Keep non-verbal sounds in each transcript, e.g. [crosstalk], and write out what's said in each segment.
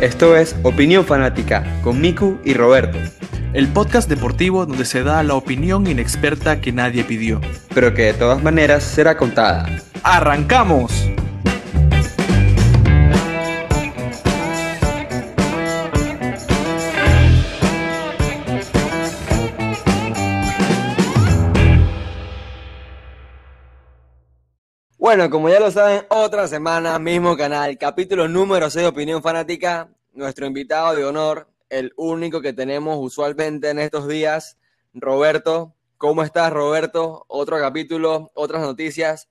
Esto es Opinión Fanática con Miku y Roberto. El podcast deportivo donde se da la opinión inexperta que nadie pidió. Pero que de todas maneras será contada. ¡Arrancamos! Bueno, como ya lo saben, otra semana, mismo canal, capítulo número 6 de Opinión Fanática. Nuestro invitado de honor, el único que tenemos usualmente en estos días, Roberto. ¿Cómo estás, Roberto? Otro capítulo, otras noticias,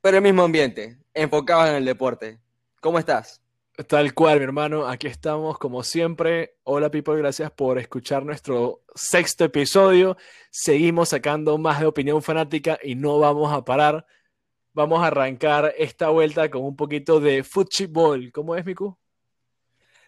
pero el mismo ambiente, enfocado en el deporte. ¿Cómo estás? Tal cual, mi hermano. Aquí estamos, como siempre. Hola, people. Gracias por escuchar nuestro sexto episodio. Seguimos sacando más de opinión fanática y no vamos a parar vamos a arrancar esta vuelta con un poquito de fútbol. ¿Cómo es, Miku?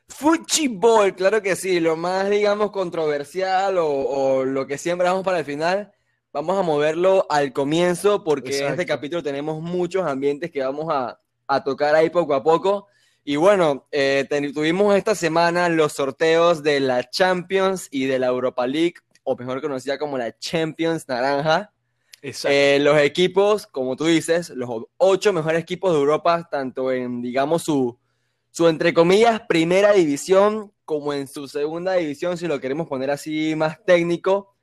Fútbol, claro que sí. Lo más, digamos, controversial o, lo que siempre vamos para el final, vamos a moverlo al comienzo porque en este capítulo tenemos muchos ambientes que vamos a, tocar ahí poco a poco. Y bueno, eh, tuvimos esta semana los sorteos de la Champions y de la Europa League, o mejor conocida como la Champions Naranja. Eh, los equipos, como tú dices, los ocho mejores equipos de Europa, tanto en, digamos, su, su, entre comillas, primera división, como en su segunda división, si lo queremos poner así más técnico,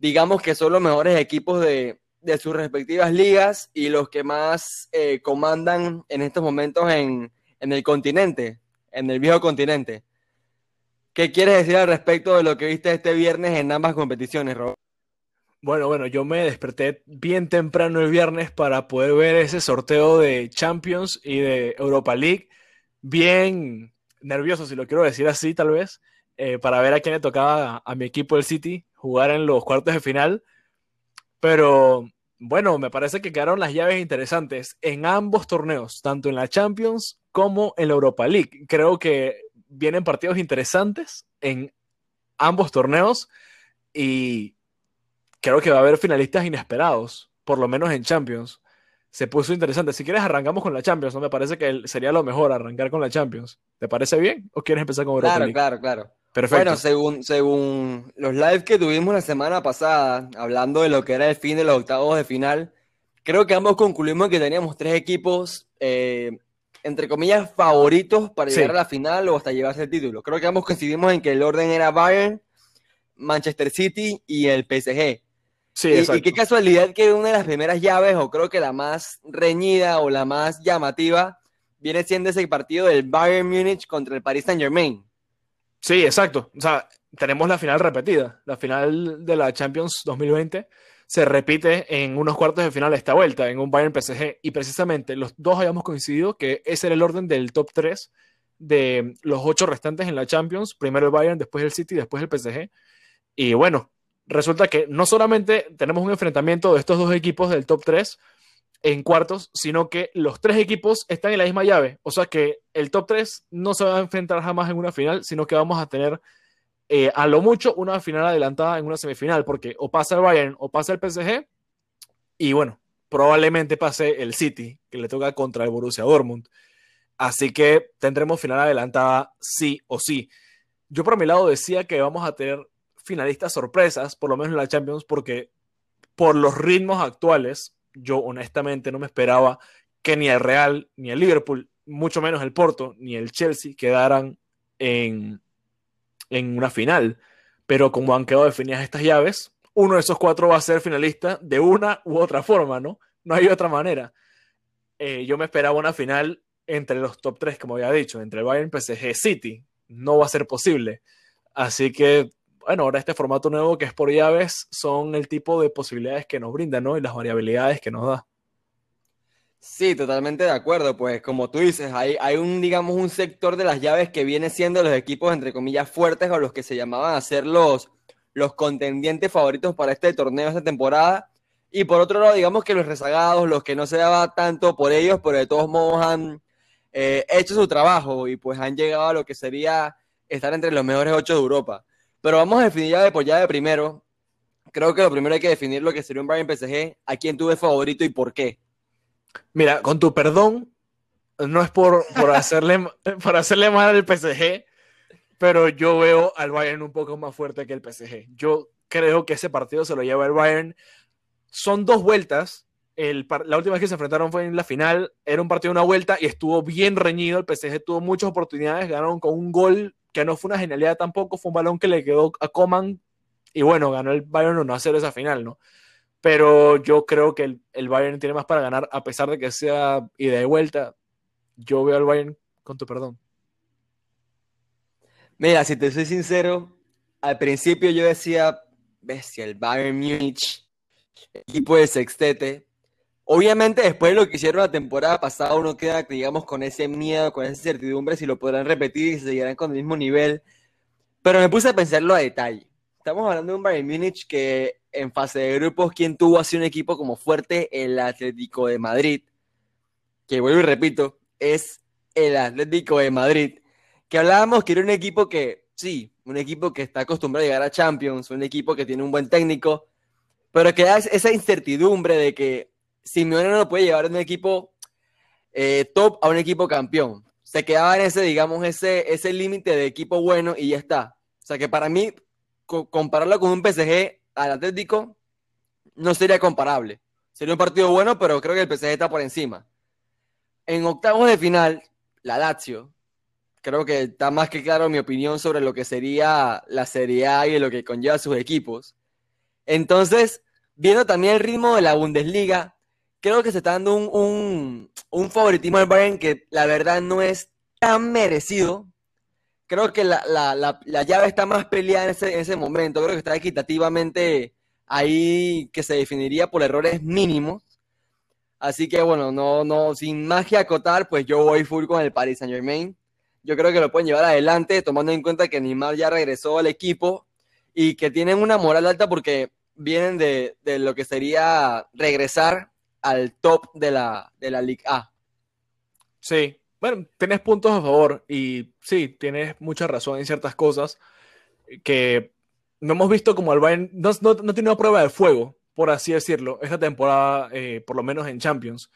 digamos que son los mejores equipos de, de sus respectivas ligas y los que más eh, comandan en estos momentos en, en el continente, en el viejo continente. ¿Qué quieres decir al respecto de lo que viste este viernes en ambas competiciones, Rob? Bueno, bueno, yo me desperté bien temprano el viernes para poder ver ese sorteo de Champions y de Europa League. Bien nervioso, si lo quiero decir así, tal vez, eh, para ver a quién le tocaba a, mi equipo el City jugar en los cuartos de final. Pero bueno, me parece que quedaron las llaves interesantes en ambos torneos, tanto en la Champions como en la Europa League. Creo que vienen partidos interesantes en ambos torneos y creo que va a haber finalistas inesperados, por lo menos en Champions. Se puso interesante. Si quieres, arrancamos con la Champions, ¿no? Me parece que sería lo mejor arrancar con la Champions. ¿Te parece bien? ¿O quieres empezar con Europa Claro, claro, claro. Perfecto. Bueno, según, según los lives que tuvimos la semana pasada, hablando de lo que era el fin de los octavos de final, creo que ambos concluimos que teníamos tres equipos, eh, entre comillas, favoritos para llegar a la final o hasta llevarse el título. Creo que ambos coincidimos en que el orden era Bayern, Manchester City y el PSG. Sí, y, qué casualidad que una de las primeras llaves, o creo que la más reñida o la más llamativa, viene siendo ese partido del Bayern Múnich contra el Paris Saint Germain. Sí, exacto. O sea, tenemos la final repetida. La final de la Champions 2020 se repite en unos cuartos de final esta vuelta, en un Bayern PSG. Y precisamente los dos habíamos coincidido que ese era el orden del top 3 de los ocho restantes en la Champions. Primero el Bayern, después el City, después el PSG. Y bueno, resulta que no solamente tenemos un enfrentamiento de estos dos equipos del top 3 en cuartos, sino que los tres equipos están en la misma llave. O sea que el top 3 no se va a enfrentar jamás en una final, sino que vamos a tener eh, a lo mucho una final adelantada en una semifinal, porque o pasa el Bayern o pasa el PSG, y bueno, probablemente pase el City, que le toca contra el Borussia Dortmund. Así que tendremos final adelantada sí o sí. Yo por mi lado decía que vamos a tener finalistas sorpresas, por lo menos en la Champions, porque por los ritmos actuales, yo honestamente no me esperaba que ni el Real, ni el Liverpool, mucho menos el Porto, ni el Chelsea quedaran en, en una final. Pero como han quedado definidas estas llaves, uno de esos cuatro va a ser finalista de una u otra forma, ¿no? No hay otra manera. Eh, yo me esperaba una final entre los top tres, como había dicho, entre el Bayern, PSG, City. No va a ser posible. Así que bueno, ahora este formato nuevo que es por llaves son el tipo de posibilidades que nos brinda, ¿no? Y las variabilidades que nos da. Sí, totalmente de acuerdo. Pues como tú dices, hay, un, digamos, un sector de las llaves que viene siendo los equipos, entre comillas, fuertes o los que se llamaban a ser los, los contendientes favoritos para este torneo, esta temporada. Y por otro lado, digamos que los rezagados, los que no se daba tanto por ellos, pero de todos modos han eh, hecho su trabajo y pues han llegado a lo que sería estar entre los mejores ocho de Europa. Pero vamos a definir ya de por ya de primero. Creo que lo primero hay que definir lo que sería un Bayern PSG, a quién tuve favorito y por qué. Mira, con tu perdón, no es por, por, [laughs] hacerle, por hacerle mal al PSG, pero yo veo al Bayern un poco más fuerte que el PSG. Yo creo que ese partido se lo lleva el Bayern. Son dos vueltas. El, la última vez que se enfrentaron fue en la final. Era un partido de una vuelta y estuvo bien reñido. El PSG tuvo muchas oportunidades. Ganaron con un gol que no fue una genialidad tampoco. Fue un balón que le quedó a Coman. Y bueno, ganó el Bayern 1 a 0 esa final, ¿no? Pero yo creo que el, el Bayern tiene más para ganar, a pesar de que sea ida y vuelta. Yo veo al Bayern con tu perdón. Mira, si te soy sincero, al principio yo decía, bestia, el Bayern Múnich, equipo de sextete. Obviamente después de lo que hicieron la temporada pasada, uno queda, digamos, con ese miedo, con esa incertidumbre si lo podrán repetir y se seguirán con el mismo nivel. Pero me puse a pensarlo a detalle. Estamos hablando de un Bayern Múnich que en fase de grupos, ¿quién tuvo así un equipo como fuerte? El Atlético de Madrid. Que vuelvo y repito, es el Atlético de Madrid. Que hablábamos que era un equipo que, sí, un equipo que está acostumbrado a llegar a Champions, un equipo que tiene un buen técnico, pero que da esa incertidumbre de que Simeone no puede llevar un equipo eh, top a un equipo campeón. Se quedaba en ese, digamos, ese, ese límite de equipo bueno y ya está. O sea que para mí, compararlo con un PSG al Atlético no sería comparable. Sería un partido bueno, pero creo que el PSG está por encima. En octavos de final, la Lazio, creo que está más que claro mi opinión sobre lo que sería la Serie A y lo que conlleva sus equipos. Entonces, viendo también el ritmo de la Bundesliga, creo que se está dando un, favoritismo al Bayern que la verdad no es tan merecido. Creo que la, llave está más peleada en ese, en ese momento. Creo que está equitativamente ahí que se definiría por errores mínimos. Así que bueno, no, no, sin más que acotar, pues yo voy full con el Paris Saint Germain. Yo creo que lo pueden llevar adelante, tomando en cuenta que Neymar ya regresó al equipo y que tienen una moral alta porque vienen de, lo que sería regresar al top de la, de la Liga A. Sí, bueno, tienes puntos a favor y sí, tienes mucha razón en ciertas cosas que no hemos visto como el Bayern, no, no, no tiene una prueba de fuego por así decirlo, esta temporada, eh, por lo menos en Champions.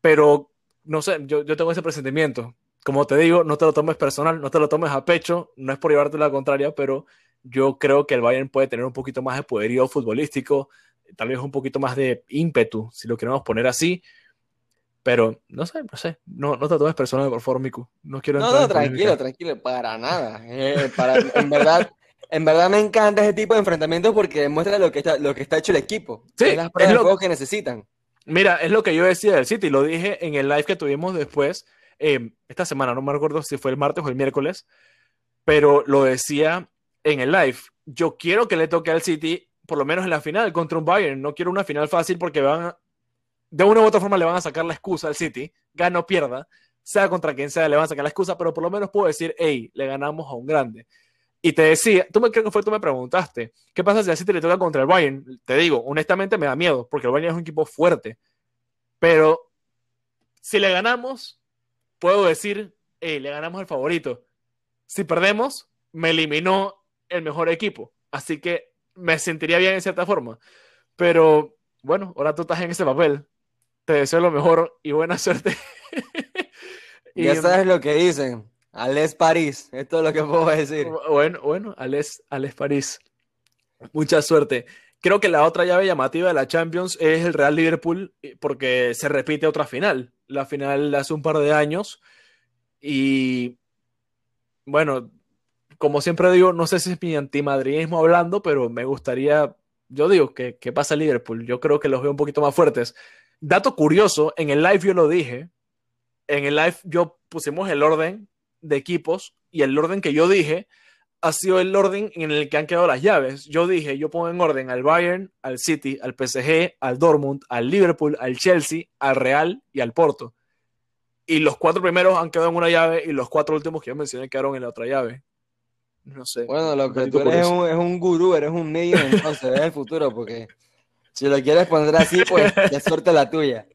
Pero, no sé, yo, yo tengo ese presentimiento. Como te digo, no te lo tomes personal, no te lo tomes a pecho, no es por llevarte la contraria, pero yo creo que el Bayern puede tener un poquito más de poderío futbolístico, tal vez un poquito más de ímpetu, si lo queremos poner así. Pero no sé, no sé, no, no te tomes personal, por favor, Miku. No quiero No, no, tranquilo, tranquilo, para nada. Eh, para, en verdad, en verdad me encanta ese tipo de enfrentamientos porque demuestra lo que está, lo que está hecho el equipo. Sí, es las lo que necesitan. Mira, es lo que yo decía del City, lo dije en el live que tuvimos después, eh, esta semana, no me acuerdo si fue el martes o el miércoles, pero lo decía en el live. Yo quiero que le toque al City, por lo menos en la final, contra un Bayern. No quiero una final fácil porque van de una u otra forma le van a sacar la excusa al City, gana o pierda, sea contra quien sea, le van a sacar la excusa, pero por lo menos puedo decir, hey, le ganamos a un grande. Y te decía, tú me creo que tú me preguntaste, ¿qué pasa si así te le toca contra el Bayern? Te digo, honestamente me da miedo, porque el Bayern es un equipo fuerte. Pero si le ganamos, puedo decir, hey, le ganamos el favorito. Si perdemos, me eliminó el mejor equipo. Así que me sentiría bien en cierta forma. Pero bueno, ahora tú estás en ese papel. Te deseo lo mejor y buena [laughs] suerte. y ya sabes lo que dicen. Ales París, esto es lo que puedo decir. Bueno, bueno, Ales, París. Mucha suerte. Creo que la otra llave llamativa de la Champions es el Real Liverpool, porque se repite otra final. La final hace un par de años. Y bueno, como siempre digo, no sé si es mi antimadridismo hablando, pero me gustaría, yo digo, que, que pasa Liverpool. Yo creo que los veo un poquito más fuertes. Dato curioso, en el live yo lo dije. En el live yo pusimos el orden de equipos y el orden que yo dije ha sido el orden en el que han quedado las llaves. Yo dije, yo pongo en orden al Bayern, al City, al PSG, al Dortmund, al Liverpool, al Chelsea, al Real y al Porto. Y los cuatro primeros han quedado en una llave y los cuatro últimos que yo mencioné quedaron en la otra llave. No sé. Bueno, lo que tú eres es un, es un, gurú, eres un medio, entonces ves el futuro, porque si lo quieres poner así, pues ya suerte la tuya.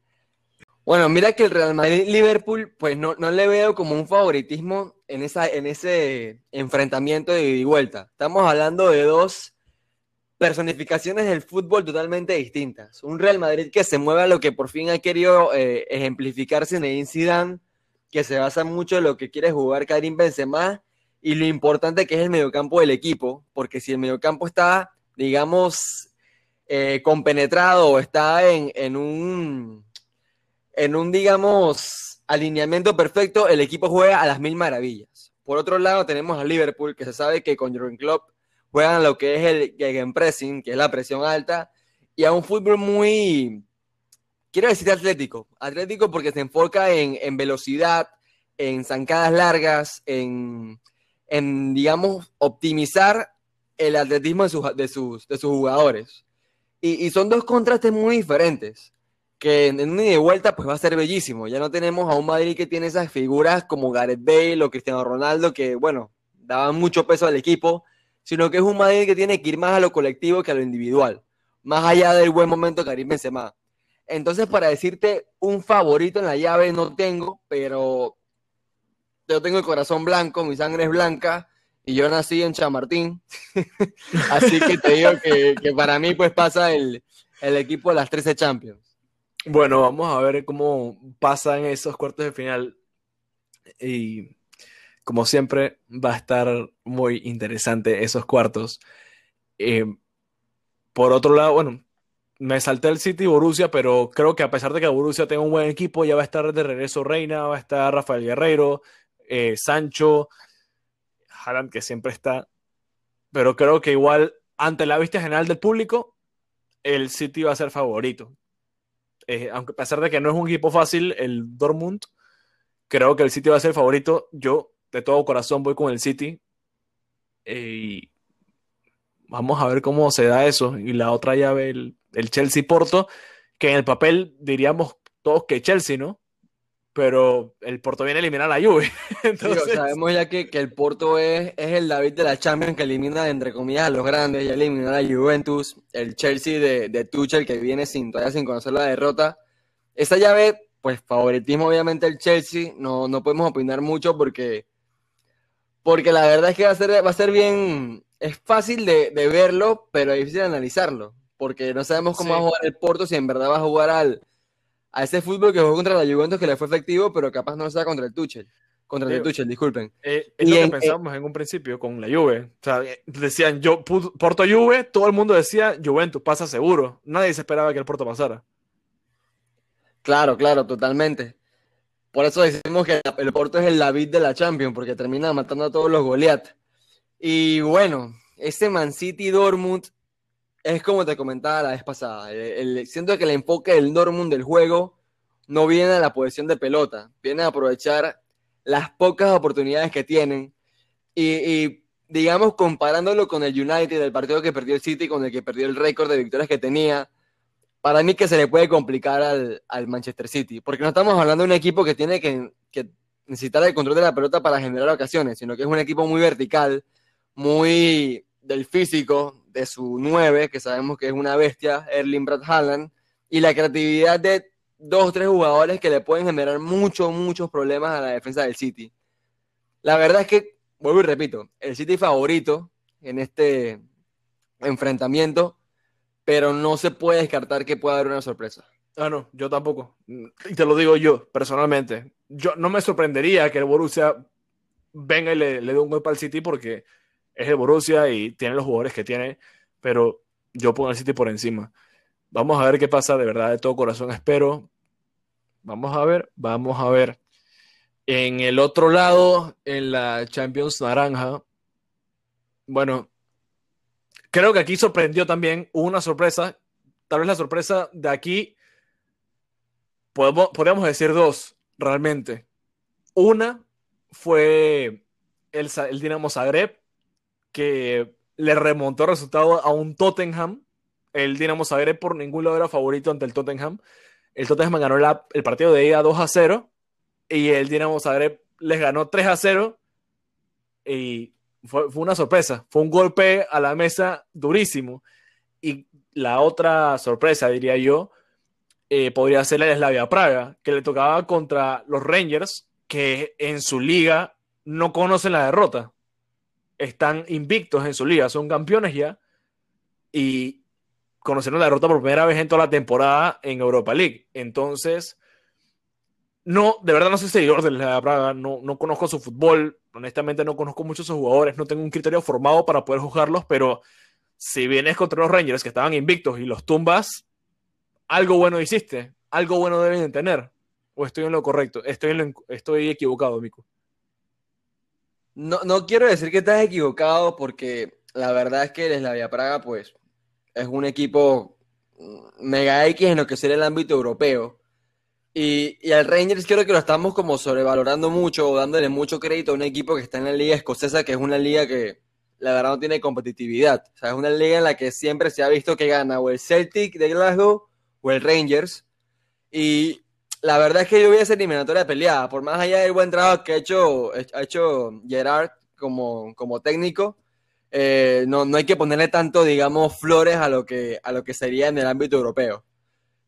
Bueno, mira que el Real Madrid-Liverpool, pues no, no, le veo como un favoritismo en, esa, en ese enfrentamiento de ida y vuelta. Estamos hablando de dos personificaciones del fútbol totalmente distintas. Un Real Madrid que se mueve a lo que por fin ha querido eh, ejemplificar Zinedine Zidane, que se basa mucho en lo que quiere jugar Karim Benzema y lo importante que es el mediocampo del equipo, porque si el mediocampo está, digamos, eh, compenetrado o está en, en, un, en un, digamos, alineamiento perfecto, el equipo juega a las mil maravillas. Por otro lado, tenemos a Liverpool, que se sabe que con Jurgen Klopp juegan lo que es el gegenpressing, que es la presión alta, y a un fútbol muy, quiero decir atlético, atlético porque se enfoca en, en velocidad, en zancadas largas, en, en, digamos, optimizar el atletismo de sus, de sus, de sus jugadores. Y, y, son dos contrastes muy diferentes, que en, en un ida y vuelta pues va a ser bellísimo. Ya no tenemos a un Madrid que tiene esas figuras como Gareth Bale o Cristiano Ronaldo, que, bueno, daban mucho peso al equipo, sino que es un Madrid que tiene que ir más a lo colectivo que a lo individual, más allá del buen momento Karim Benzema. Entonces, para decirte un favorito en la llave no tengo, pero yo tengo el corazón blanco, mi sangre es blanca y yo nací en Chamartín. [laughs] Así que te digo que, para mí pues pasa el, el equipo de las 13 Champions. Bueno, vamos a ver cómo pasan esos cuartos de final. Y como siempre, va a estar muy interesante esos cuartos. Eh, por otro lado, bueno, me salté el City Borussia, pero creo que a pesar de que Borussia tenga un buen equipo, ya va a estar de regreso Reina, va a estar Rafael Guerreiro, eh, Sancho, Haaland, que siempre está. Pero creo que igual, ante la vista general del público, el City va a ser favorito. Eh, aunque a pesar de que no es un equipo fácil, el Dortmund, creo que el City va a ser favorito. Yo de todo corazón voy con el City. Eh, y vamos a ver cómo se da eso. Y la otra llave, el, el Chelsea-Porto, que en el papel diríamos todos que Chelsea, ¿no? Pero el Porto viene a eliminar a la Juve. [laughs] Entonces... Sí, sabemos ya que, que, el Porto es, es el David de la Champions que elimina, entre comillas, a los grandes. Ya eliminó a la Juventus, el Chelsea de, de Tuchel que viene sin, todavía sin conocer la derrota. Esa llave, pues favoritismo obviamente el Chelsea. No, no podemos opinar mucho porque porque la verdad es que va a ser, va a ser bien, es fácil de, de verlo, pero es difícil de analizarlo, porque no sabemos cómo sí. va a jugar el Porto, si en verdad va a jugar al, a ese fútbol que jugó contra la Juventus que le fue efectivo, pero capaz no sea contra el Tuchel. Contra el Tuchel, disculpen. Eh, es y lo que en, pensamos eh, en un principio con la Juve. O sea, decían yo, Porto Juve, todo el mundo decía Juventus pasa seguro. Nadie se esperaba que el Porto pasara. Claro, claro, totalmente. Por eso decimos que el Porto es el David de la Champions, porque termina matando a todos los Goliath. Y bueno, ese Man City Dortmund es como te comentaba la vez pasada. El, el, siento que el enfoque del Dortmund del juego no viene a la posesión de pelota, viene a aprovechar las pocas oportunidades que tienen. Y, y, digamos, comparándolo con el United, el partido que perdió el City, con el que perdió el récord de victorias que tenía, para mí que se le puede complicar al, al, Manchester City, porque no estamos hablando de un equipo que tiene que, que, necesitar el control de la pelota para generar ocasiones, sino que es un equipo muy vertical, muy del físico, de su 9, que sabemos que es una bestia, Erling Brad Haaland, y la creatividad de dos o tres jugadores que le pueden generar muchos, muchos problemas a la defensa del City. La verdad es que, vuelvo y repito, el City favorito en este enfrentamiento pero no se puede descartar que pueda haber una sorpresa. Ah, no, yo tampoco. Y te lo digo yo, personalmente. Yo no me sorprendería que el Borussia venga y le, dé un golpe al City porque es el Borussia y tiene los jugadores que tiene, pero yo pongo al City por encima. Vamos a ver qué pasa, de verdad, de todo corazón espero. Vamos a ver, vamos a ver. En el otro lado, en la Champions Naranja, bueno, Creo que aquí sorprendió también una sorpresa. Tal vez la sorpresa de aquí, podemos, podríamos decir dos, realmente. Una fue el, el Dinamo Zagreb, que le remontó el resultado a un Tottenham. El Dinamo Zagreb por ningún lado era favorito ante el Tottenham. El Tottenham ganó el partido de ida 2 a 0 y el Dinamo Zagreb les ganó 3 a 0 y fue, fue, una sorpresa, fue un golpe a la mesa durísimo. Y la otra sorpresa, diría yo, eh, podría ser la Slavia Praga, que le tocaba contra los Rangers, que en su liga no conocen la derrota. Están invictos en su liga, son campeones ya. y conocieron la derrota por primera vez en toda la temporada en Europa League. Entonces, no, de verdad no soy seguidor de la Braga, no, no conozco su fútbol, honestamente no conozco muchos sus jugadores, no tengo un criterio formado para poder juzgarlos, pero si vienes contra los Rangers que estaban invictos y los tumbas, algo bueno hiciste, algo bueno deben tener. ¿O estoy en lo correcto? Estoy, estoy equivocado, Mico. No, no quiero decir que estás equivocado porque la verdad es que la Vía Praga pues es un equipo mega X en lo que sería el ámbito europeo. Y, y al Rangers creo que lo estamos como sobrevalorando mucho o dándole mucho crédito a un equipo que está en la liga escocesa, que es una liga que la verdad no tiene competitividad. O sea, es una liga en la que siempre se ha visto que gana o el Celtic de Glasgow o el Rangers. Y la verdad es que yo vi esa eliminatoria peleada, por más allá del buen trabajo que ha hecho, Gerard como, técnico, eh, no, hay que ponerle tanto, digamos, flores a lo, que, a lo que sería en el ámbito europeo.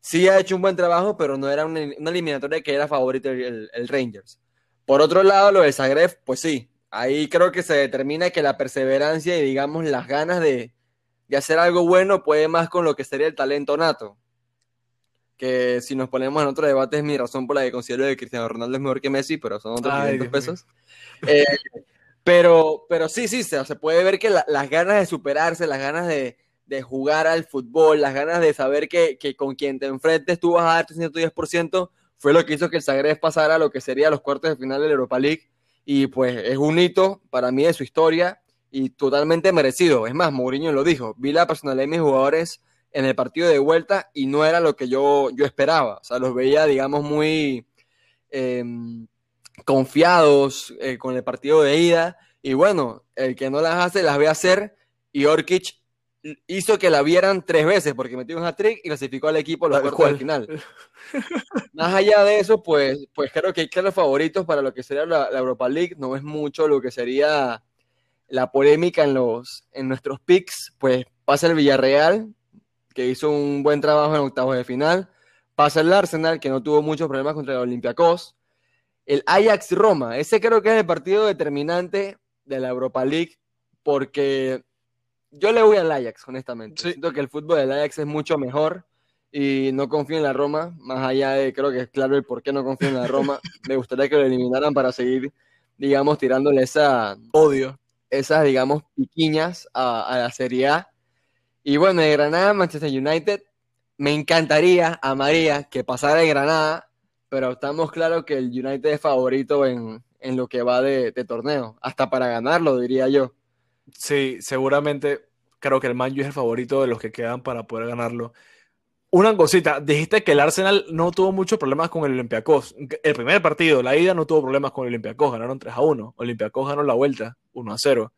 Sí ha hecho un buen trabajo, pero no era una, eliminatoria que era favorito el, el, Rangers. Por otro lado, lo de Zagreb, pues sí, ahí creo que se determina que la perseverancia y, digamos, las ganas de, de hacer algo bueno puede más con lo que sería el talento nato. Que si nos ponemos en otro debate es mi razón por la que considero que Cristiano Ronaldo es mejor que Messi, pero son otros 500 pesos. Eh, pero, pero sí, sí, se, se puede ver que las ganas de superarse, las ganas de, de, jugar al fútbol, las ganas de saber que, que, con quien te enfrentes tú vas a dar tu 110%, fue lo que hizo que el Zagreb pasara a lo que sería los cuartos de final de la Europa League. Y pues es un hito para mí de su historia y totalmente merecido. Es más, Mourinho lo dijo, vi la personalidad de mis jugadores en el partido de vuelta y no era lo que yo, yo esperaba. O sea, los veía, digamos, muy... Eh, confiados eh, con el partido de ida. Y bueno, el que no las hace, las ve hacer. Y Orkic hizo que la vieran tres veces porque metió un hat-trick y clasificó al equipo a los cuartos final. [laughs] Más allá de eso, pues, pues creo que hay los favoritos para lo que sería la, Europa League. No es mucho lo que sería la polémica en, los, en nuestros picks. Pues pasa el Villarreal, que hizo un buen trabajo en octavos de final. Pasa el Arsenal, que no tuvo muchos problemas contra el Olympiacos el Ajax Roma. Ese creo que es el partido determinante de la Europa League porque yo le voy al Ajax, honestamente. Siento que el fútbol del Ajax es mucho mejor y no confío en la Roma, más allá de creo que es claro el por qué no confío en la Roma. [laughs] Me gustaría que lo eliminaran para seguir, digamos, tirándole esa odio, esas, digamos, piquiñas a, a la Serie A. Y bueno, de Granada, Manchester United, me encantaría, amaría que pasara de Granada pero estamos claros que el United es favorito en, lo que va de, torneo, hasta para ganarlo, diría yo. Sí, seguramente creo que el Manju es el favorito de los que quedan para poder ganarlo. Una cosita, dijiste que el Arsenal no tuvo muchos problemas con el Olympiacos. El primer partido, la ida, no tuvo problemas con el Olympiacos, ganaron 3 a 1. Olympiacos ganó la vuelta 1 a 0.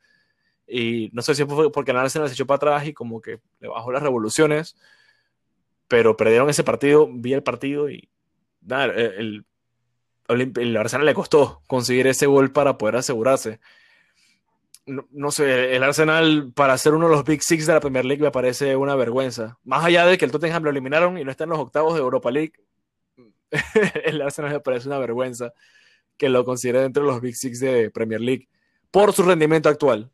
Y no sé si fue porque el Arsenal se echó para atrás y como que le bajó las revoluciones, pero perdieron ese partido, vi el partido y el, Arsenal le costó conseguir ese gol para poder asegurarse. No, sé, el Arsenal para ser uno de los Big Six de la Premier League me parece una vergüenza. Más allá de que el Tottenham lo eliminaron y no está en los octavos de Europa League, [laughs] el Arsenal me parece una vergüenza que lo considere dentro de los Big Six de Premier League por su rendimiento actual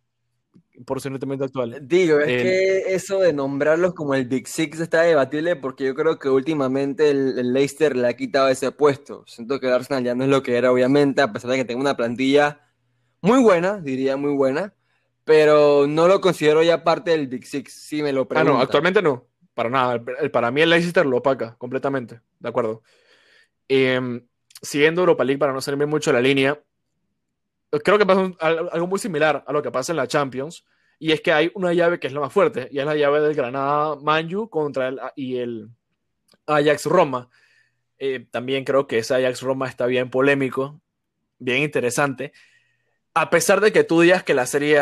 por su rendimiento actual. Digo, es que eso de nombrarlos como el Big Six está debatible porque yo creo que últimamente el, Leicester le ha quitado ese puesto. Siento que el Arsenal ya no es lo que era, obviamente, a pesar de que tenga una plantilla muy buena, diría muy buena, pero no lo considero ya parte del Big Six, si me lo preguntan. Ah, no, actualmente no, para nada. para mí el Leicester lo opaca completamente, de acuerdo. Em, siguiendo Europa League, para no salirme mucho la línea, creo que pasa algo muy similar a lo que pasa en la Champions, y es que hay una llave que es la más fuerte, y es la llave del Granada Manju contra el, y el Ajax Roma. Eh, también creo que ese Ajax Roma está bien polémico, bien interesante. A pesar de que tú digas que la serie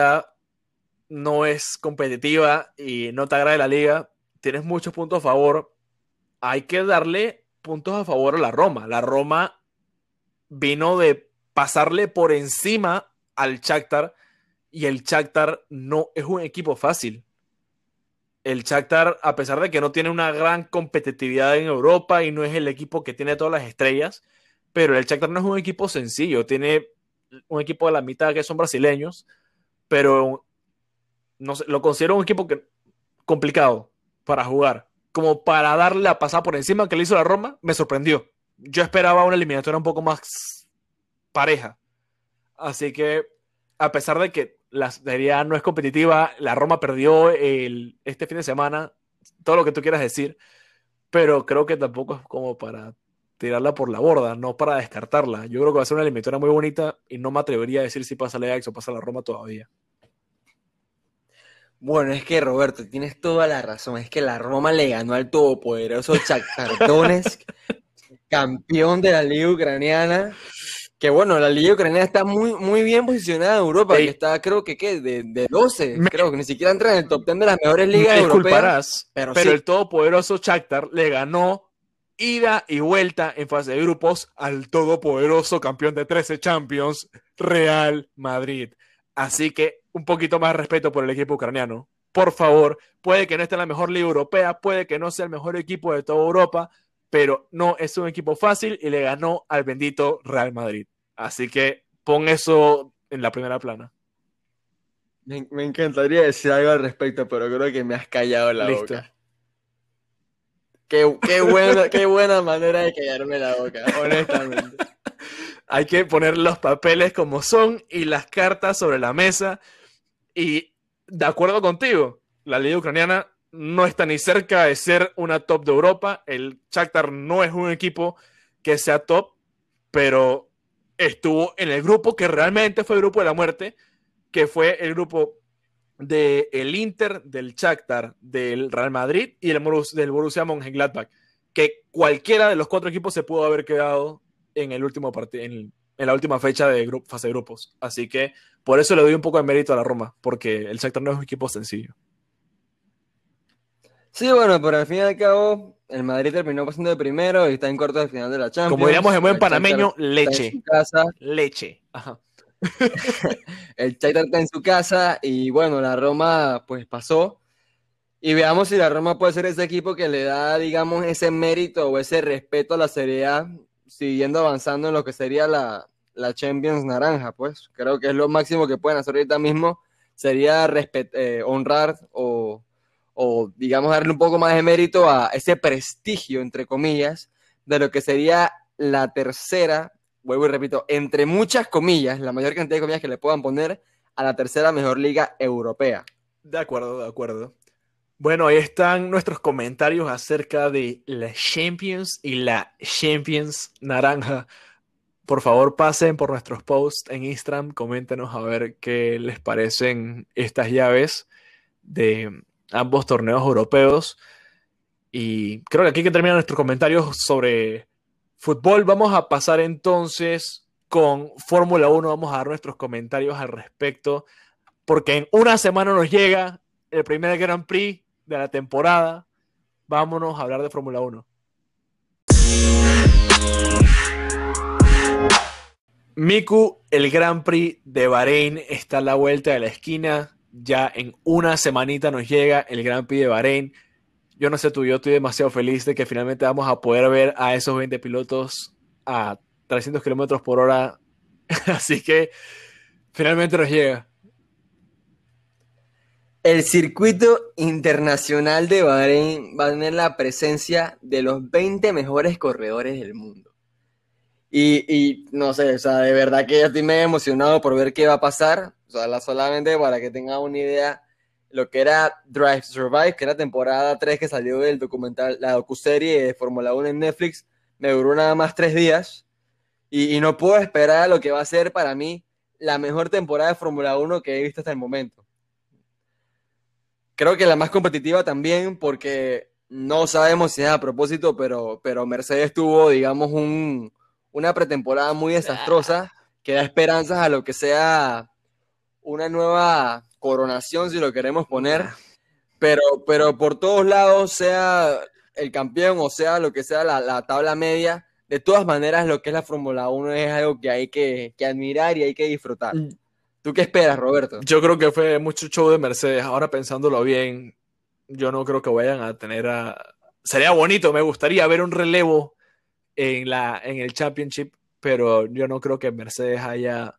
no es competitiva y no te agrada la liga, tienes muchos puntos a favor. Hay que darle puntos a favor a la Roma. La Roma vino de pasarle por encima al Shakhtar y el Shakhtar no es un equipo fácil. El Shakhtar, a pesar de que no tiene una gran competitividad en Europa y no es el equipo que tiene todas las estrellas, pero el Shakhtar no es un equipo sencillo, tiene un equipo de la mitad que son brasileños, pero no lo considero un equipo que complicado para jugar, como para darle la pasada por encima que le hizo la Roma, me sorprendió. Yo esperaba una eliminatoria un poco más pareja. Así que, a pesar de que la serie no es competitiva, la Roma perdió el, este fin de semana, todo lo que tú quieras decir, pero creo que tampoco es como para tirarla por la borda, no para descartarla. Yo creo que va a ser una eliminatoria muy bonita y no me atrevería a decir si pasa la Ajax o pasa la Roma todavía. Bueno, es que Roberto, tienes toda la razón. Es que la Roma le ganó al todopoderoso Shakhtar [laughs] campeón de la liga ucraniana. Que bueno, la liga ucraniana está muy, muy bien posicionada en Europa, y está creo que ¿qué? De, de 12, creo que ni siquiera entra en el top 10 de las mejores ligas europeas. Pero, pero el todopoderoso Shakhtar le ganó ida y vuelta en fase de grupos al todopoderoso campeón de 13 Champions, Real Madrid. Así que un poquito más respeto por el equipo ucraniano. Por favor, puede que no esté en la mejor liga europea, puede que no sea el mejor equipo de toda Europa, pero no es un equipo fácil y le ganó al bendito Real Madrid. Así que pon eso en la primera plana. Me, encantaría decir algo al respecto, pero creo que me has callado la boca. Qué, qué, buena, qué buena manera de callarme la boca, honestamente. [laughs] Hay que poner los papeles como son y las cartas sobre la mesa. Y de acuerdo contigo, la liga ucraniana no está ni cerca de ser una top de Europa. El Shakhtar no es un equipo que sea top, pero estuvo en el grupo que realmente fue el grupo de la muerte, que fue el grupo del el Inter, del Shakhtar, del Real Madrid y del, del Borussia Mönchengladbach, que cualquiera de los cuatro equipos se pudo haber quedado en el último partido, en, la última fecha de fase de grupos. Así que por eso le doy un poco de mérito a la Roma, porque el Shakhtar no es un equipo sencillo. Sí, bueno, pero al fin y al cabo, el Madrid terminó pasando de primero y está en cuartos de final de la Champions. Como diríamos en buen panameño, leche. Leche. [laughs] el Shakhtar está en su casa y bueno, la Roma pues pasó. Y veamos si la Roma puede ser ese equipo que le da, digamos, ese mérito o ese respeto a la Serie A, siguiendo avanzando en lo que sería la, la Champions naranja, pues. Creo que es lo máximo que pueden hacer ahorita mismo, sería eh, honrar o o digamos darle un poco más de mérito a ese prestigio, entre comillas, de lo que sería la tercera, vuelvo y repito, entre muchas comillas, la mayor cantidad de comillas que le puedan poner a la tercera mejor liga europea. De acuerdo, de acuerdo. Bueno, ahí están nuestros comentarios acerca de la Champions y la Champions naranja. Por favor, pasen por nuestros posts en Instagram, coméntenos a ver qué les parecen estas llaves de ambos torneos europeos. Y creo que aquí que terminan nuestros comentarios sobre fútbol. Vamos a pasar entonces con Fórmula 1. Vamos a dar nuestros comentarios al respecto. Porque en una semana nos llega el primer Grand Prix de la temporada. Vámonos a hablar de Fórmula 1. Miku, el Grand Prix de Bahrein está a la vuelta de la esquina ya en una semanita nos llega el Gran Prix de Bahrein. Yo no sé tú, yo estoy demasiado feliz de que finalmente vamos a poder ver a esos 20 pilotos a 300 kilómetros por hora. [laughs] Así que finalmente nos llega. El circuito internacional de Bahrein va a tener la presencia de los 20 mejores corredores del mundo. Y, no sé, o sea, de verdad que estoy medio emocionado por ver qué va a pasar. O sea, solamente para que tengan una idea, lo que era Drive Survive, que era temporada 3 que salió del documental, la docuserie de Fórmula 1 en Netflix, me duró nada más tres días. Y, y, no puedo esperar a lo que va a ser para mí la mejor temporada de Fórmula 1 que he visto hasta el momento. Creo que la más competitiva también, porque no sabemos si es a propósito, pero, pero Mercedes tuvo, digamos, un, una pretemporada muy desastrosa que da esperanzas a lo que sea una nueva coronación, si lo queremos poner, pero, pero por todos lados, sea el campeón o sea lo que sea la, tabla media, de todas maneras lo que es la Fórmula 1 es algo que hay que, admirar y hay que disfrutar. Mm. ¿Tú qué esperas, Roberto? Yo creo que fue mucho show de Mercedes. Ahora pensándolo bien, yo no creo que vayan a tener a... Sería bonito, me gustaría ver un relevo en, la, en el Championship, pero yo no creo que Mercedes haya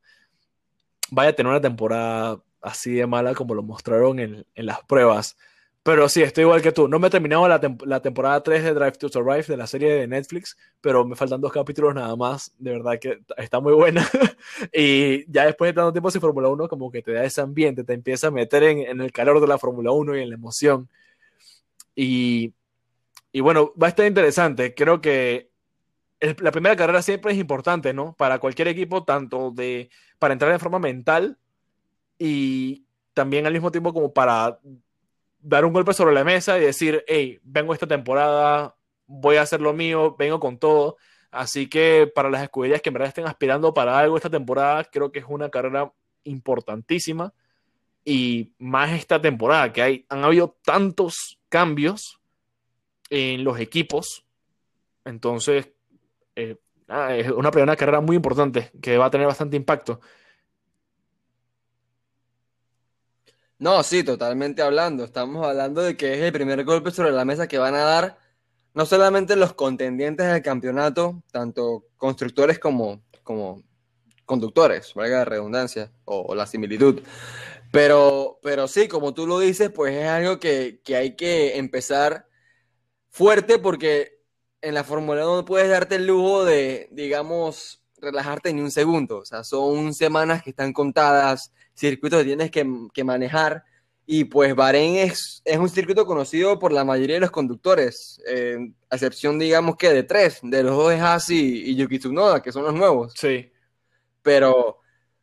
vaya a tener una temporada así de mala como lo mostraron en, las pruebas. Pero sí, estoy igual que tú. No me he terminado la, la, temporada 3 de Drive to Survive de la serie de Netflix, pero me faltan dos capítulos nada más. De verdad que está muy buena. [laughs] y ya después de tanto tiempo sin Fórmula 1, como que te da ese ambiente, te empieza a meter en, en el calor de la Fórmula 1 y en la emoción. Y, y, bueno, va a estar interesante. Creo que la primera carrera siempre es importante, ¿no? Para cualquier equipo, tanto de para entrar en forma mental y también al mismo tiempo como para dar un golpe sobre la mesa y decir, hey, vengo esta temporada, voy a hacer lo mío, vengo con todo. Así que para las escuderías que en verdad estén aspirando para algo esta temporada, creo que es una carrera importantísima. Y más esta temporada, que hay, han habido tantos cambios en los equipos. Entonces, eh, es una primera carrera muy importante que va a tener bastante impacto. No, sí, totalmente hablando. Estamos hablando de que es el primer golpe sobre la mesa que van a dar no solamente los contendientes del campeonato, tanto constructores como, como conductores, valga la redundancia o, la similitud. Pero, pero sí, como tú lo dices, pues es algo que, que hay que empezar fuerte porque en la Fórmula 1 no puedes darte el lujo de, digamos, relajarte ni un segundo. O sea, son semanas que están contadas, circuitos que tienes que, manejar. Y pues Bahrein es, es, un circuito conocido por la mayoría de los conductores, eh, a excepción, digamos que de tres, de los dos de Hasi y Yuki Tsunoda, que son los nuevos. Sí. Pero,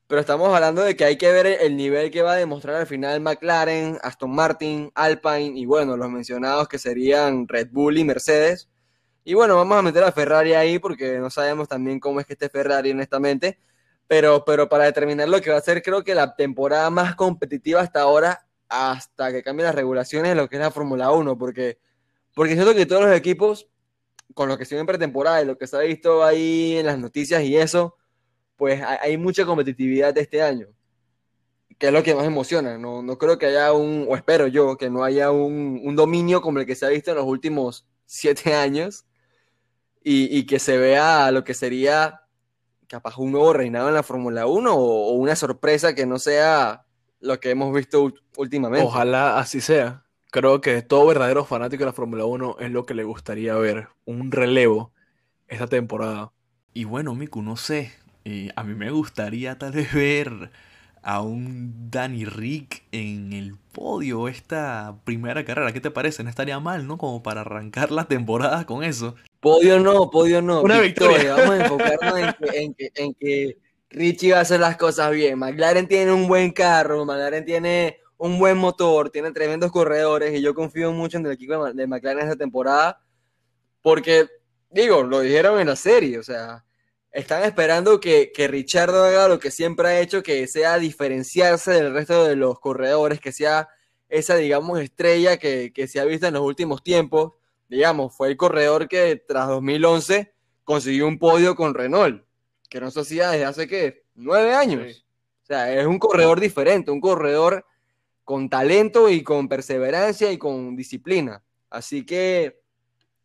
pero estamos hablando de que hay que ver el nivel que va a demostrar al final McLaren, Aston Martin, Alpine y bueno, los mencionados que serían Red Bull y Mercedes y bueno, vamos a meter a Ferrari ahí porque no sabemos también cómo es que esté Ferrari, honestamente. Pero, pero para determinar lo que va a ser, creo que la temporada más competitiva hasta ahora, hasta que cambien las regulaciones de lo que es la Fórmula 1, porque, porque siento que todos los equipos, con lo que siguen en pretemporada y lo que se ha visto ahí en las noticias y eso, pues hay, mucha competitividad de este año, que es lo que más emociona. No, no creo que haya un, o espero yo, que no haya un, un dominio como el que se ha visto en los últimos siete [laughs] años y, que se vea lo que sería capaz un nuevo reinado en la Fórmula 1 o, una sorpresa que no sea lo que hemos visto últimamente. Ojalá así sea. Creo que todo verdadero fanático de la Fórmula 1 es lo que le gustaría ver, un relevo esta temporada. Y bueno, Miku, no sé, eh, a mí me gustaría tal vez ver a un Danny Rick en el podio esta primera carrera. ¿Qué te parece? No estaría mal, ¿no? Como para arrancar la temporada con eso. Podio no, podio no. Una victoria. Vamos a [laughs] enfocarnos en que, en, que, Richie va a hacer las cosas bien. McLaren tiene un buen carro, McLaren tiene un buen motor, tiene tremendos corredores y yo confío mucho en el equipo de McLaren esta temporada porque, digo, lo dijeron en la serie, o sea, están esperando que, que Richardo haga lo que siempre ha hecho, que sea diferenciarse del resto de los corredores, que sea esa, digamos, estrella que, que se ha visto en los últimos tiempos digamos, fue el corredor que tras 2011 consiguió un podio con Renault, que no se hacía desde hace, ¿qué? Nueve años. O sea, es un corredor diferente, un corredor con talento y con perseverancia y con disciplina. Así que,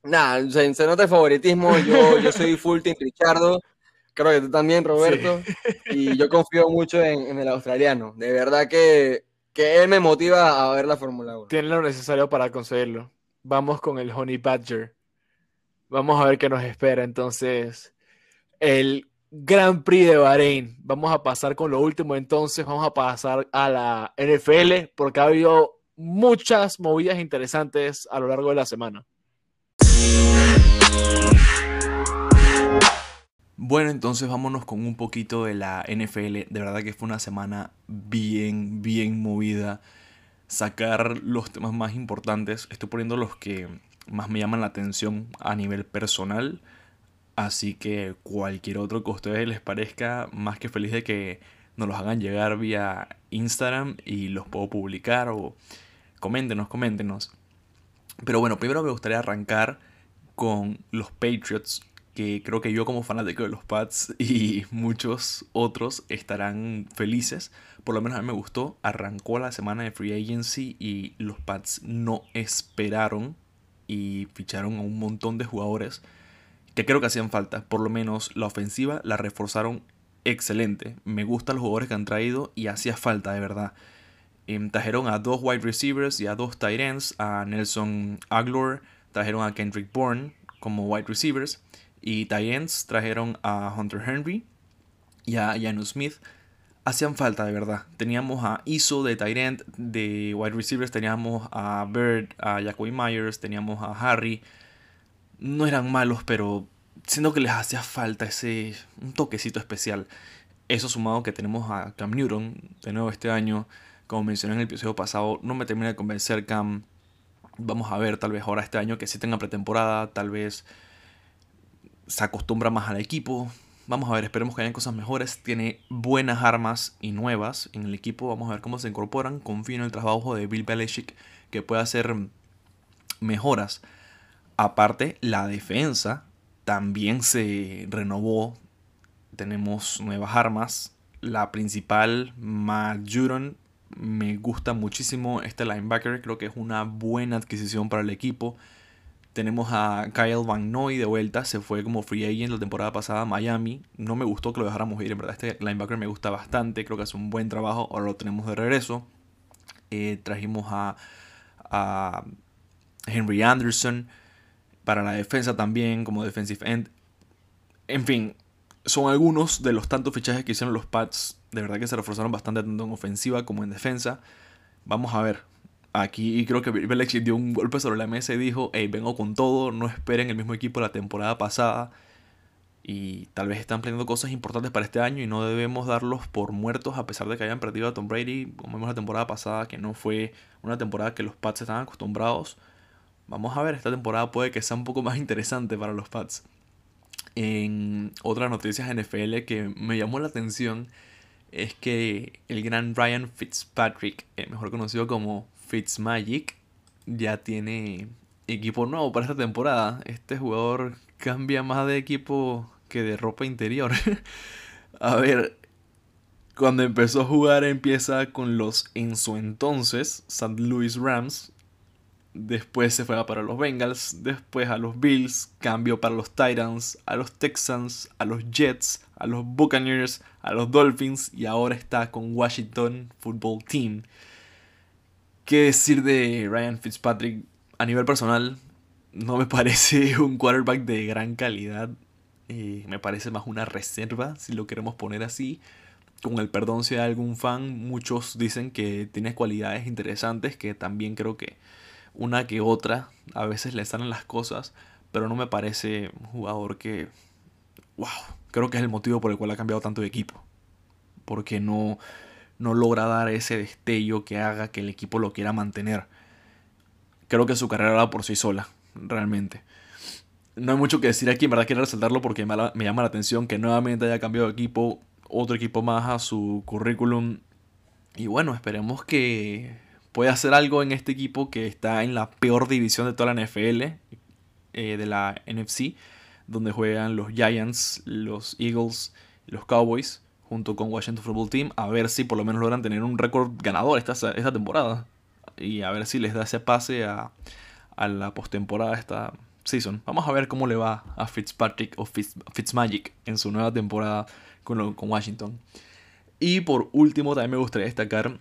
nada, se, nota el favoritismo. Yo, [laughs] yo soy full team Richardo. Creo que tú también, Roberto. Y yo confío mucho en, el australiano. De verdad que, que él me motiva a ver la Fórmula 1. Tiene lo necesario para conseguirlo vamos con el Honey Badger. Vamos a ver qué nos espera. Entonces, el Grand Prix de Bahrein. Vamos a pasar con lo último entonces. Vamos a pasar a la NFL porque ha habido muchas movidas interesantes a lo largo de la semana. Bueno, entonces vámonos con un poquito de la NFL. De verdad que fue una semana bien, bien movida sacar los temas más importantes. Estoy poniendo los que más me llaman la atención a nivel personal. Así que cualquier otro que a ustedes les parezca, más que feliz de que nos los hagan llegar vía Instagram y los puedo publicar o coméntenos, coméntenos. Pero bueno, primero me gustaría arrancar con los Patriots, que creo que yo como fanático de los Pats [laughs] y muchos otros estarán felices por lo menos a mí me gustó. Arrancó la semana de free agency y los Pats no esperaron y ficharon a un montón de jugadores que creo que hacían falta. Por lo menos la ofensiva la reforzaron excelente. Me gustan los jugadores que han traído y hacía falta de verdad. Em, trajeron a dos wide receivers y a dos tight ends, a Nelson Aglor, trajeron a Kendrick Bourne como wide receivers y ends trajeron a Hunter Henry y a Janus Smith. Hacían falta de verdad. Teníamos a Iso de end, de wide receivers teníamos a Bird, a Jacoby Myers, teníamos a Harry. No eran malos, pero siento que les hacía falta ese un toquecito especial. Eso sumado que tenemos a Cam Newton de nuevo este año como mencioné en el episodio pasado, no me termina de convencer Cam. Vamos a ver, tal vez ahora este año que sí tenga pretemporada, tal vez se acostumbra más al equipo. Vamos a ver, esperemos que hayan cosas mejores. Tiene buenas armas y nuevas en el equipo. Vamos a ver cómo se incorporan. Confío en el trabajo de Bill Belichick que puede hacer mejoras. Aparte, la defensa también se renovó. Tenemos nuevas armas. La principal, Majuron, me gusta muchísimo este linebacker, creo que es una buena adquisición para el equipo. Tenemos a Kyle Van Noy de vuelta, se fue como free agent la temporada pasada a Miami. No me gustó que lo dejáramos ir, en verdad este linebacker me gusta bastante, creo que hace un buen trabajo, ahora lo tenemos de regreso. Eh, trajimos a, a Henry Anderson para la defensa también como defensive end. En fin, son algunos de los tantos fichajes que hicieron los Pats de verdad que se reforzaron bastante tanto en ofensiva como en defensa. Vamos a ver. Aquí creo que Belichick dio un golpe sobre la mesa y dijo, hey, vengo con todo, no esperen el mismo equipo la temporada pasada. Y tal vez están planeando cosas importantes para este año y no debemos darlos por muertos a pesar de que hayan perdido a Tom Brady, como vimos la temporada pasada, que no fue una temporada que los Pats estaban acostumbrados. Vamos a ver, esta temporada puede que sea un poco más interesante para los Pats. En otras noticias NFL que me llamó la atención es que el gran Ryan Fitzpatrick, eh, mejor conocido como Fitzmagic, ya tiene equipo nuevo para esta temporada. Este jugador cambia más de equipo que de ropa interior. [laughs] a ver, cuando empezó a jugar empieza con los en su entonces St. Louis Rams. Después se fue para los Bengals, después a los Bills, cambió para los Titans, a los Texans, a los Jets, a los Buccaneers, a los Dolphins y ahora está con Washington Football Team. ¿Qué decir de Ryan Fitzpatrick? A nivel personal, no me [laughs] parece un quarterback de gran calidad. Eh, me parece más una reserva, si lo queremos poner así. Con el perdón si hay algún fan, muchos dicen que tiene cualidades interesantes, que también creo que una que otra a veces le salen las cosas, pero no me parece un jugador que... ¡Wow! creo que es el motivo por el cual ha cambiado tanto de equipo. Porque no, no logra dar ese destello que haga que el equipo lo quiera mantener. Creo que su carrera va por sí sola, realmente. No hay mucho que decir aquí, en verdad quiero resaltarlo porque me, llama la atención que nuevamente haya cambiado de equipo, otro equipo más a su currículum. Y bueno, esperemos que pueda hacer algo en este equipo que está en la peor división de toda la NFL, eh, de la NFC donde juegan los Giants, los Eagles, los Cowboys, junto con Washington Football Team, a ver si por lo menos logran tener un récord ganador esta, esta temporada. Y a ver si les da ese pase a, a la postemporada esta season. Vamos a ver cómo le va a Fitzpatrick o Fitz, Fitzmagic en su nueva temporada con, con Washington. Y por último, también me gustaría destacar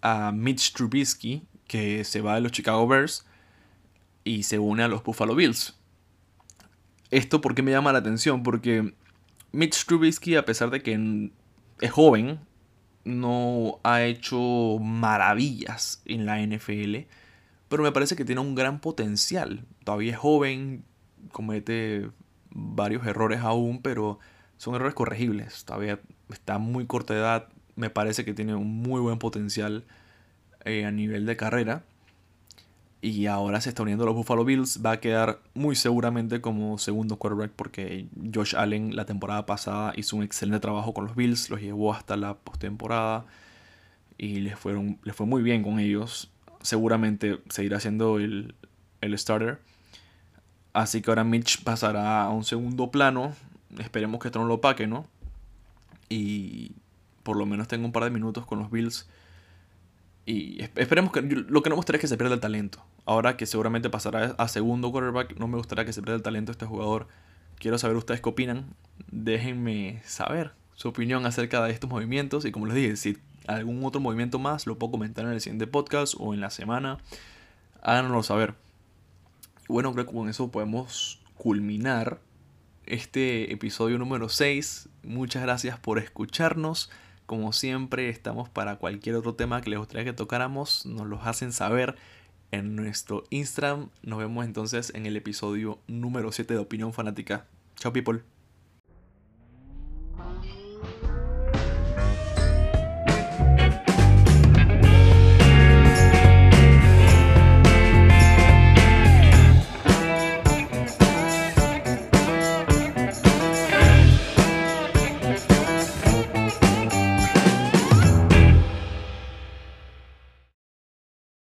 a Mitch Trubisky, que se va de los Chicago Bears y se une a los Buffalo Bills. Esto porque me llama la atención, porque Mitch Trubisky, a pesar de que es joven, no ha hecho maravillas en la NFL, pero me parece que tiene un gran potencial. Todavía es joven, comete varios errores aún, pero son errores corregibles. Todavía está muy corta edad, me parece que tiene un muy buen potencial eh, a nivel de carrera y ahora se está uniendo a los Buffalo Bills. Va a quedar muy seguramente como segundo quarterback porque Josh Allen la temporada pasada hizo un excelente trabajo con los Bills, los llevó hasta la postemporada y les, fueron, les fue muy bien con ellos. Seguramente seguirá siendo el, el starter. Así que ahora Mitch pasará a un segundo plano. Esperemos que esto no lo paque, ¿no? Y por lo menos tenga un par de minutos con los Bills y esperemos que. Lo que no me gustaría es que se pierda el talento. Ahora que seguramente pasará a segundo quarterback, no me gustaría que se pierda el talento este jugador. Quiero saber ustedes qué opinan. Déjenme saber su opinión acerca de estos movimientos. Y como les dije, si algún otro movimiento más, lo puedo comentar en el siguiente podcast o en la semana. Háganoslo saber. Bueno, creo que con eso podemos culminar este episodio número 6. Muchas gracias por escucharnos. Como siempre, estamos para cualquier otro tema que les gustaría que tocáramos. Nos los hacen saber en nuestro Instagram. Nos vemos entonces en el episodio número 7 de Opinión Fanática. Chao, people.